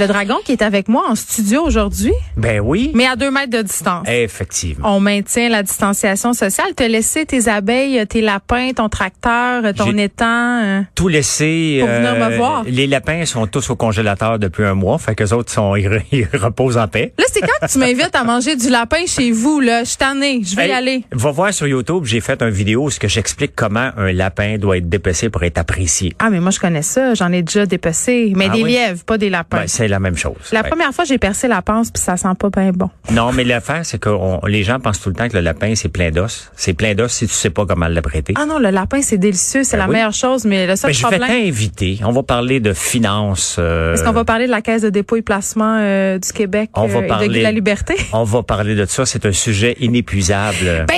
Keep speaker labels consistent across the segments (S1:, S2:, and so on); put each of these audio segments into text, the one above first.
S1: Le dragon qui est avec moi en studio aujourd'hui,
S2: Ben oui.
S1: mais à deux mètres de distance.
S2: Effectivement.
S1: On maintient la distanciation sociale. Te laisser tes abeilles, tes lapins, ton tracteur, ton étang. euh,
S2: Tout laissé.
S1: Pour venir me voir.
S2: Les lapins sont tous au congélateur depuis un mois, fait que les autres sont, ils, re- ils reposent en paix.
S1: Là, c'est quand que tu m'invites à manger du lapin chez vous, là? Je suis tannée. Je vais y aller.
S2: Va voir sur YouTube, j'ai fait une vidéo où ce que j'explique comment un lapin doit être dépecé pour être apprécié.
S1: Ah, mais moi, je connais ça. J'en ai déjà dépecé. Mais
S2: Ah
S1: des
S2: oui?
S1: lièvres, pas des lapins.
S2: Ben, la même chose.
S1: la
S2: Ouais.
S1: première fois, j'ai percé la panse, puis ça sent pas bien bon.
S2: Non, mais l'affaire, c'est que on- les gens pensent tout le temps que le lapin, c'est plein d'os. C'est plein d'os si tu sais pas comment l'apprêter.
S1: Ah non, le lapin, c'est délicieux. C'est
S2: Ben
S1: la
S2: oui.
S1: meilleure chose, mais le seul
S2: Ben, je vais
S1: problème...
S2: t'inviter. On va parler de finances. euh,
S1: Est-ce qu'on va parler de la Caisse de dépôt et placement euh, du Québec
S2: On va
S1: euh, et de
S2: parler-
S1: Guy la Liberté?
S2: On va parler de ça. C'est un sujet inépuisable.
S1: Ben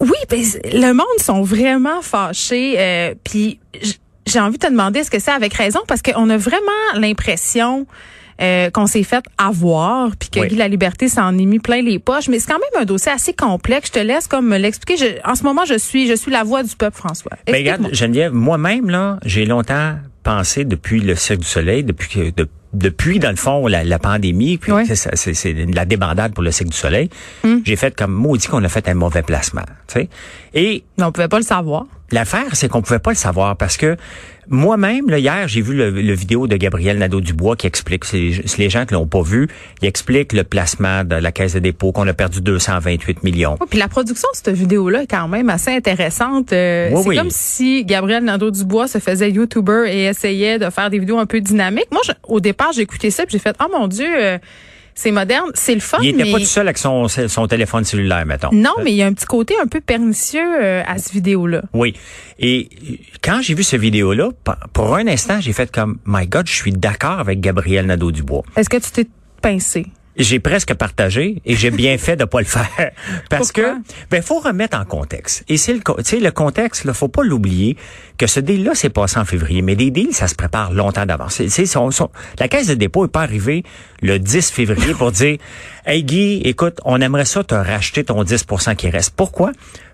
S1: oui, ben, le monde sont vraiment fâchés. euh, Puis j'ai envie de te demander est-ce que c'est avec raison? Parce qu'on a vraiment l'impression euh, qu'on s'est fait avoir puis que
S2: Oui.
S1: Guy la Liberté s'en est mis plein les poches. Mais c'est quand même un dossier assez complexe. Je te laisse comme me l'expliquer. Je- En ce moment, je suis je suis la voix du peuple, François.
S2: Ben,
S1: Explique-moi.
S2: regarde, Geneviève, moi-même, là, j'ai longtemps pensé depuis le Cirque du Soleil, depuis que, de- depuis, dans le fond, la, la pandémie, puis c'est- la débandade pour le Cirque du Soleil, j'ai fait comme maudit qu'on a fait un mauvais placement, tu sais. Et
S1: Mais on pouvait pas le savoir.
S2: L'affaire, c'est qu'on pouvait pas le savoir parce que moi-même, là, hier, j'ai vu le, le vidéo de Gabriel Nadeau-Dubois qui explique, c'est les gens qui l'ont pas vu, il explique le placement de la caisse de dépôt qu'on a perdu 228 millions.
S1: Oui, puis la production de cette vidéo-là est quand même assez intéressante. Euh,
S2: Oui,
S1: c'est
S2: oui.
S1: comme si Gabriel Nadeau-Dubois se faisait YouTuber et essayait de faire des vidéos un peu dynamiques. Moi, je- au départ, j'ai écouté ça puis j'ai fait, oh mon Dieu, euh, c'est moderne, c'est le fun,
S2: Il était
S1: mais...
S2: pas tout seul avec son, son téléphone cellulaire, mettons.
S1: Non, mais il y a un petit côté un peu pernicieux euh, à cette vidéo-là.
S2: Oui. Et euh, quand j'ai vu ce vidéo-là, pour un instant, j'ai fait comme, my God, je suis d'accord avec Gabriel Nadeau-Dubois.
S1: Est-ce que tu t'es pincé?
S2: J'ai presque partagé et j'ai bien fait de pas le faire parce
S1: Pourquoi?
S2: que ben faut remettre en contexte. Et c'est le tu sais le contexte là, faut pas l'oublier que ce deal là c'est passé en février mais des deals ça se prépare longtemps d'avance. C'est la caisse de dépôt est pas arrivée le 10 février pour dire "Hey Guy, écoute, on aimerait ça te racheter ton 10% qui reste." Pourquoi?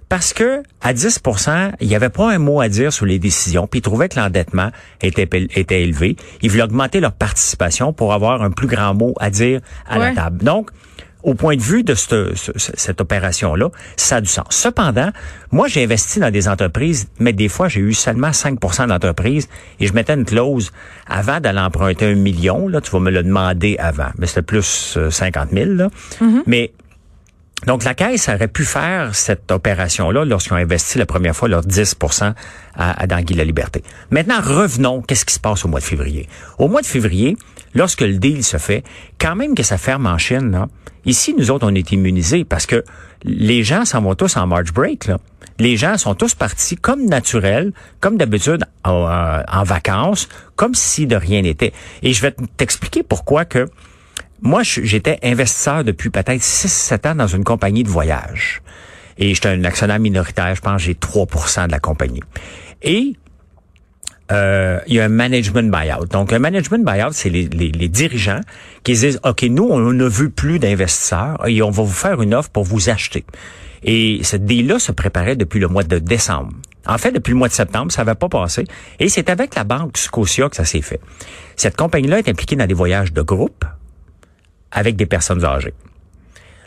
S2: Parce que à 10% il n'y avait pas un mot à dire sur les décisions, puis ils trouvaient que l'endettement était, élevé. Ils voulaient augmenter leur participation pour avoir un plus grand mot à dire à
S1: Ouais.
S2: la table. Donc, au point de vue de cette, ce- ce- cette opération-là, ça a du sens. Cependant, moi, j'ai investi dans des entreprises, mais des fois, j'ai eu seulement 5% d'entreprises et je mettais une clause avant d'aller emprunter un million. Là, tu vas me le demander avant, mais c'était plus euh, 50 000. Là. Mais donc, la Caisse aurait pu faire cette opération-là lorsqu'ils ont investi la première fois leur 10 à, à dans Guy la Liberté. Maintenant, revenons, qu'est-ce qui se passe au mois de février? Au mois de février, lorsque le deal se fait, quand même que ça ferme en Chine, ici, nous autres, on est immunisés parce que les gens s'en vont tous en March break. Les gens sont tous partis comme naturel, comme d'habitude euh, en vacances, comme si de rien n'était. Et je vais t'expliquer pourquoi que moi, j'étais investisseur depuis peut-être 6-7 ans dans une compagnie de voyage. Et j'étais un actionnaire minoritaire, je pense j'ai 3 de la compagnie. Et euh, il y a un management buyout. Donc, un management buyout, c'est les dirigeants qui disent, OK, nous, on ne veut plus d'investisseurs et on va vous faire une offre pour vous acheter. Et ce deal-là se préparait depuis le mois de décembre. En fait, depuis le mois de septembre, ça n'avait pas passé. Et c'est avec la banque Scotia que ça s'est fait. Cette compagnie-là est impliquée dans des voyages de groupe avec des personnes âgées.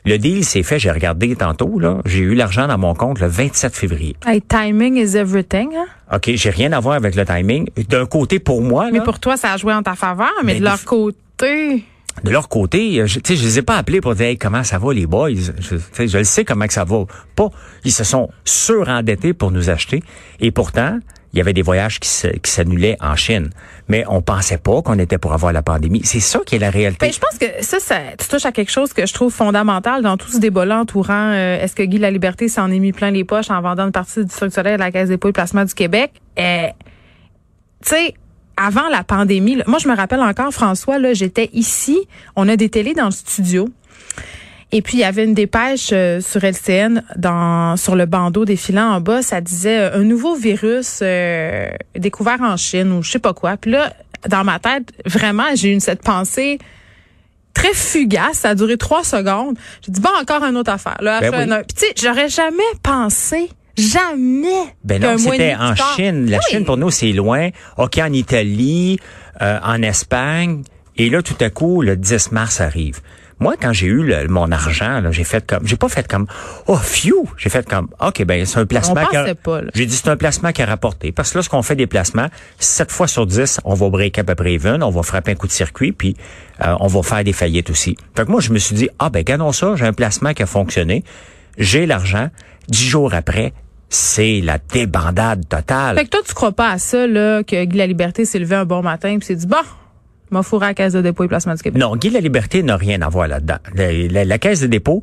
S2: Le deal s'est fait, j'ai regardé tantôt, là, j'ai eu l'argent dans mon compte le 27 février.
S1: Hey, timing is everything. Hein?
S2: OK, j'ai rien à voir avec le timing. D'un côté, pour moi,
S1: Mais
S2: là,
S1: pour toi, ça a joué en ta faveur, mais
S2: Ben,
S1: de leur côté...
S2: de leur côté, euh, je, tu sais, je les ai pas appelés pour dire Hey, comment ça va les boys? Je, je le sais comment que ça va. Pas, ils se sont surendettés pour nous acheter. Et pourtant, il y avait des voyages qui s'annulaient en Chine. Mais on pensait pas qu'on était pour avoir la pandémie. C'est ça qui est la réalité.
S1: Ben, je pense que ça, ça, tu touches à quelque chose que je trouve fondamental dans tout ce débat-là entourant euh, est-ce que Guy Laliberté s'en est mis plein les poches en vendant une partie du Cirque Soleil à la Caisse des et placement du Québec? Euh, tu sais, avant la pandémie, là, moi je me rappelle encore, François, là, j'étais ici, on a des télés dans le studio. Et puis, il y avait une dépêche euh, sur LCN dans sur le bandeau défilant en bas. Ça disait euh, un nouveau virus euh, découvert en Chine ou je sais pas quoi. Puis là, dans ma tête, vraiment, j'ai eu cette pensée très fugace. Ça a duré trois secondes. J'ai dit, bon, encore une autre affaire. Là,
S2: Ben
S1: H1N1.
S2: oui.
S1: Puis tu sais, j'aurais jamais pensé, jamais.
S2: Ben non, c'était en Chine. La
S1: Oui.
S2: Chine, pour nous, c'est loin. OK, en Italie, euh, en Espagne. Et là, tout à coup, le 10 mars arrive. Moi, quand j'ai eu le- mon argent, j'ai fait comme, j'ai pas fait comme, oh, phew! J'ai fait comme, OK, ben, c'est un placement qui. J'ai dit, c'est un placement qui a rapporté. Parce que lorsqu'on fait des placements, 7 fois sur 10, on va break à peu près even, on va frapper un coup de circuit, puis euh, on va faire des faillites aussi. Fait que moi, je me suis dit, ah, ben, gardons ça, j'ai un placement qui a fonctionné. J'ai l'argent. Dix jours après, c'est la débandade totale.
S1: Fait que toi, tu crois pas à ça, là, que La Liberté s'est levé un bon matin puis s'est dit, bon, m'a fourré à la Caisse de dépôt et placement du Québec.
S2: Non, Guy la Liberté n'a rien à voir là-dedans. La, la- la Caisse de dépôt,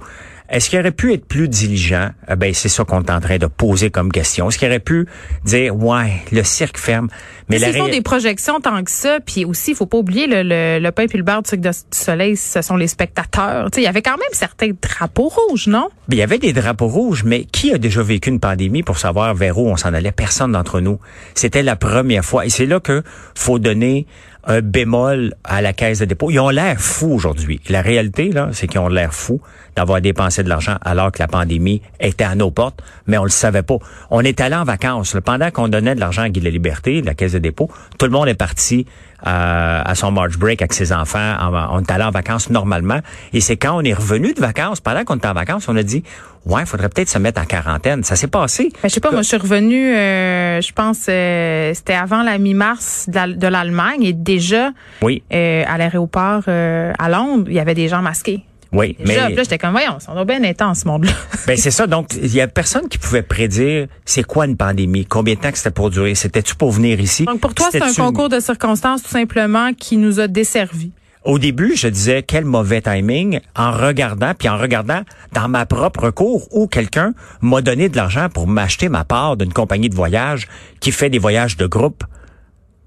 S2: est-ce qu'il aurait pu être plus diligent? Eh ben, c'est ça qu'on est en train de poser comme question. Est-ce qu'il aurait pu dire, ouais, le cirque ferme, mais
S1: Mais
S2: la
S1: font des projections tant que ça, puis aussi, il faut pas oublier le, le, le pain puis le beurre du Cirque de- du Soleil, ce sont les spectateurs. Tu sais, il y avait quand même certains drapeaux rouges, non?
S2: Ben, Il y avait des drapeaux rouges, mais qui a déjà vécu une pandémie pour savoir vers où on s'en allait? Personne d'entre nous. C'était la première fois. Et c'est là que faut donner un bémol à la caisse de dépôt. Ils ont l'air fous aujourd'hui. La réalité, là, c'est qu'ils ont l'air fous d'avoir dépensé de l'argent alors que la pandémie était à nos portes, mais on le savait pas. On est allé en vacances. Pendant qu'on donnait de l'argent à Guy de la Liberté, la caisse de dépôt, tout le monde est parti euh, à son March break avec ses enfants. En- on est allé en vacances normalement. Et c'est quand on est revenu de vacances, pendant qu'on était en vacances, on a dit, ouais, il faudrait peut-être se mettre en quarantaine. Ça s'est passé.
S1: Ben, je sais pas, moi, je suis revenue, euh, je pense, euh, c'était avant la mi-mars de l'Allemagne et déjà,
S2: Oui,
S1: euh, à l'aéroport euh, à Londres, il y avait des gens masqués.
S2: Oui.
S1: Déjà,
S2: mais
S1: là, j'étais comme, voyons, on doit bien en ce monde-là.
S2: ben c'est ça. Donc, il y a personne qui pouvait prédire c'est quoi une pandémie, combien de temps que c'était pour durer. C'était-tu pour venir ici?
S1: Donc, pour toi, c'est un concours de circonstances, tout simplement, qui nous a desservis.
S2: Au début, je disais quel mauvais timing en regardant, puis en regardant dans ma propre cour où quelqu'un m'a donné de l'argent pour m'acheter ma part d'une compagnie de voyage qui fait des voyages de groupe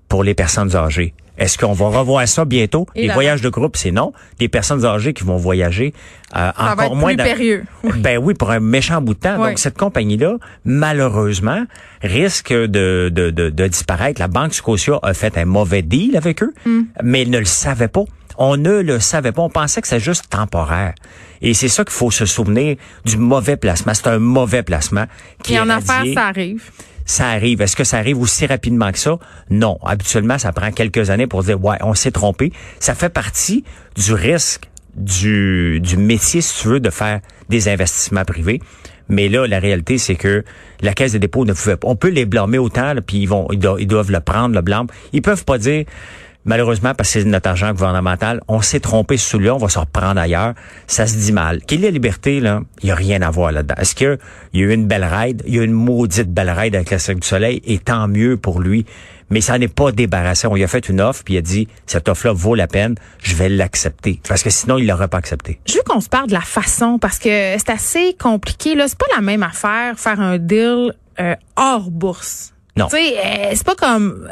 S2: pour les personnes âgées. Est-ce qu'on va revoir ça bientôt?
S1: Et
S2: les voyages de groupe, c'est non. Des personnes âgées qui vont voyager euh,
S1: Ça
S2: encore
S1: va être
S2: moins
S1: plus périlleux.
S2: Ben oui, pour un méchant bout de temps.
S1: Oui.
S2: Donc, cette compagnie-là, malheureusement, risque de, de, de, de disparaître. La Banque Scotia a fait un mauvais deal avec eux,
S1: Hmm.
S2: mais ils ne le savaient pas. On ne le savait pas. On pensait que c'était juste temporaire. Et c'est ça qu'il faut se souvenir du mauvais placement. C'est un mauvais placement. Qui
S1: Et
S2: est
S1: en affaires, ça arrive.
S2: Ça arrive? Est-ce que ça arrive aussi rapidement que ça? Non. Habituellement, ça prend quelques années pour dire, ouais, on s'est trompé. Ça fait partie du risque du, du métier, si tu veux, de faire des investissements privés. Mais là, la réalité, c'est que la Caisse des dépôts ne pouvait pas. On peut les blâmer autant, là, puis ils vont, ils doivent, le prendre, le blâme. Ils peuvent pas dire, malheureusement, parce que c'est notre argent gouvernemental, on s'est trompé sur celui-là, on va se reprendre ailleurs. Ça se dit mal. Qu'il y ait la liberté, là, il y a rien à voir là-dedans. Est-ce qu'il y a eu une belle ride? Il y a eu une maudite belle ride avec la Cirque du Soleil, et tant mieux pour lui. Mais ça n'est pas débarrassé. On lui a fait une offre, puis il a dit, cette offre-là vaut la peine, je vais l'accepter. Parce que sinon, il l'aurait pas accepté.
S1: Je veux qu'on se parle de la façon parce que c'est assez compliqué. Là, c'est pas la même affaire faire un deal euh, hors bourse.
S2: Non.
S1: Tu sais, euh, c'est pas comme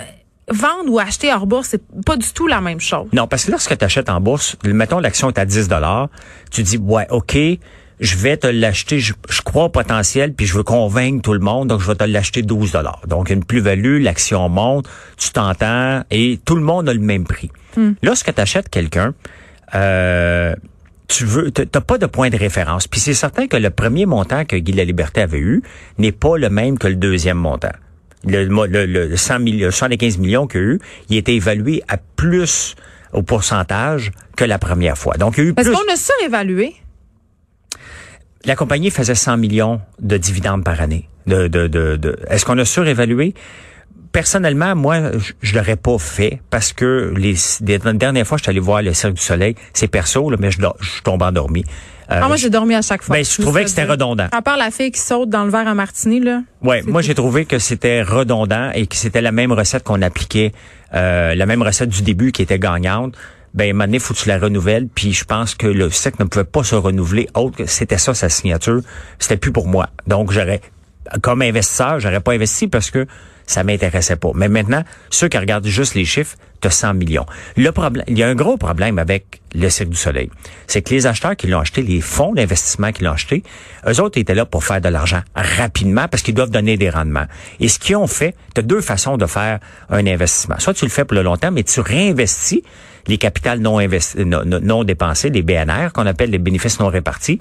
S1: vendre ou acheter hors bourse, c'est pas du tout la même chose.
S2: Non, parce que lorsque tu achètes en bourse, mettons l'action est à 10 dollars, tu dis ouais, OK, je vais te l'acheter, je, je crois au potentiel puis je veux convaincre tout le monde, donc je vais te l'acheter 12 dollars. Donc une plus-value, l'action monte, tu t'entends et tout le monde a le même prix. Lorsque tu achètes quelqu'un euh, tu veux, t'as pas de point de référence. Puis c'est certain que le premier montant que Guy Laliberté avait eu n'est pas le même que le deuxième montant. Le, le, le 100 millions, 75 millions qu'il a eu, il était évalué à plus au pourcentage que la première fois. Donc, il y a eu plus.
S1: qu'on a surévalué?
S2: La compagnie faisait 100 millions de dividendes par année. De, de, de, de- Est-ce qu'on a surévalué? Personnellement, moi, je, je l'aurais pas fait parce que les, les dernières fois, je suis allé voir le Cirque du Soleil. C'est perso, là, mais je, je tombe endormi. Euh,
S1: Ah, moi, j'ai dormi à chaque fois.
S2: Ben, je trouvais que c'était redondant.
S1: À part la fille qui saute dans le verre à martini, là.
S2: Ouais, moi j'ai trouvé que c'était redondant et que c'était la même recette qu'on appliquait, euh, la même recette du début qui était gagnante. Ben, donné, faut que tu la renouvelles. Puis je pense que le sec ne pouvait pas se renouveler autre que c'était ça sa signature. C'était plus pour moi. Donc j'aurais, comme investisseur, j'aurais pas investi parce que ça m'intéressait pas. Mais maintenant, ceux qui regardent juste les chiffres, tu 100 millions. Le problème, il y a un gros problème avec le Cirque du Soleil. C'est que les acheteurs qui l'ont acheté, les fonds d'investissement qui l'ont acheté, eux autres étaient là pour faire de l'argent rapidement parce qu'ils doivent donner des rendements. Et ce qu'ils ont fait, tu as deux façons de faire un investissement. Soit tu le fais pour le long terme, mais tu réinvestis les capitales non, investi- non, les BNR, qu'on appelle les bénéfices non répartis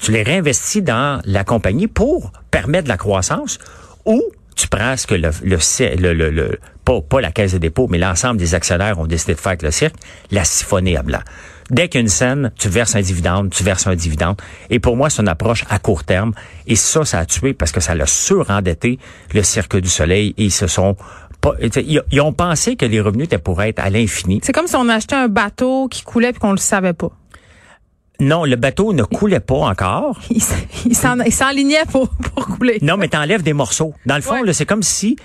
S2: tu les réinvestis dans la compagnie pour permettre la croissance ou tu prends ce que le, le, le, le- pas, pas la caisse de dépôt, mais l'ensemble des actionnaires ont décidé de faire avec le cirque, la siphonner à blanc. Dès qu'il y a une scène, tu verses un dividende, tu verses un dividende. Et pour moi, c'est une approche à court terme. Et ça, ça a tué parce que ça l'a surendetté le Cirque du Soleil et ils se sont ils ont pensé que les revenus étaient pour être à l'infini.
S1: C'est comme si on achetait un bateau qui coulait puis qu'on le savait pas.
S2: Non, le bateau ne coulait pas encore.
S1: Il il s'en- il s'enlignait pour, pour couler.
S2: Non, mais t'enlèves des morceaux. Dans le fond,
S1: Ouais.
S2: c'est comme si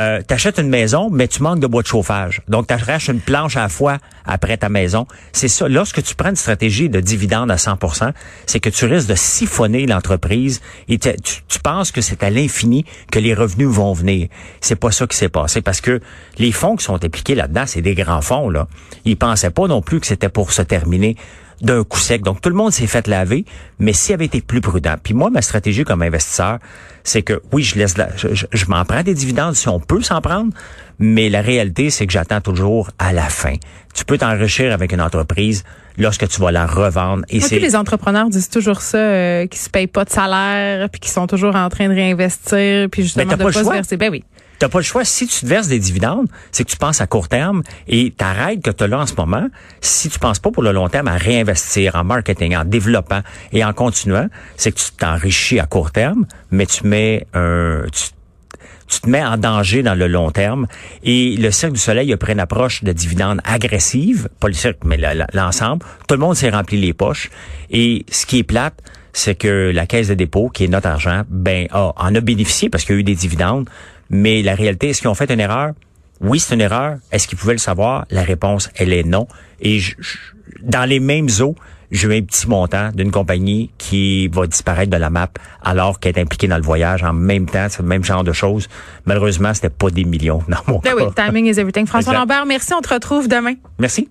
S2: euh, t'achètes une maison, mais tu manques de bois de chauffage. Donc, t'arraches une planche à la fois après ta maison. C'est ça. Lorsque tu prends une stratégie de dividende à 100% c'est que tu risques de siphonner l'entreprise et tu, tu penses que c'est à l'infini que les revenus vont venir. C'est pas ça qui s'est passé parce que les fonds qui sont impliqués là-dedans, c'est des grands fonds, là. Ils pensaient pas non plus que c'était pour se terminer d'un coup sec. Donc, tout le monde s'est fait laver, mais s'il avait été plus prudent. Puis moi, ma stratégie comme investisseur, c'est que oui, je laisse la, je, je- je m'en prends des dividendes si on peut s'en prendre, mais la réalité, c'est que j'attends toujours à la fin. Tu peux t'enrichir avec une entreprise lorsque tu vas la revendre. Et c'est
S1: les entrepreneurs disent toujours ça, euh, qui se payent pas de salaire, puis qui sont toujours en train de réinvestir, puis justement
S2: t'as
S1: de
S2: pas
S1: pas, se verser. Ben oui.
S2: T'as pas le choix. Si tu te verses des dividendes, c'est que tu penses à court terme et ta règle que tu as là en ce moment, si tu penses pas pour le long terme à réinvestir en marketing, en développant et en continuant, c'est que tu t'enrichis à court terme, mais tu mets un, tu, te mets en danger dans le long terme. Et le Cirque du Soleil a pris une approche de dividendes agressive, pas le cirque, mais l'ensemble. Tout le monde s'est rempli les poches. Et ce qui est plate, c'est que la caisse de dépôt, qui est notre argent, ben, a- en a bénéficié parce qu'il y a eu des dividendes. Mais la réalité, est-ce qu'ils ont fait une erreur? Oui, c'est une erreur. Est-ce qu'ils pouvaient le savoir? La réponse, elle est non. Et je- je- dans les mêmes eaux, j'ai eu un petit montant d'une compagnie qui va disparaître de la map alors qu'elle est impliquée dans le voyage en même temps. C'est le même genre de choses. Malheureusement, c'était pas des millions dans mon
S1: Ben
S2: cas.
S1: oui, timing is everything. François
S2: Exact.
S1: Lambert, merci. On te retrouve demain.
S2: Merci.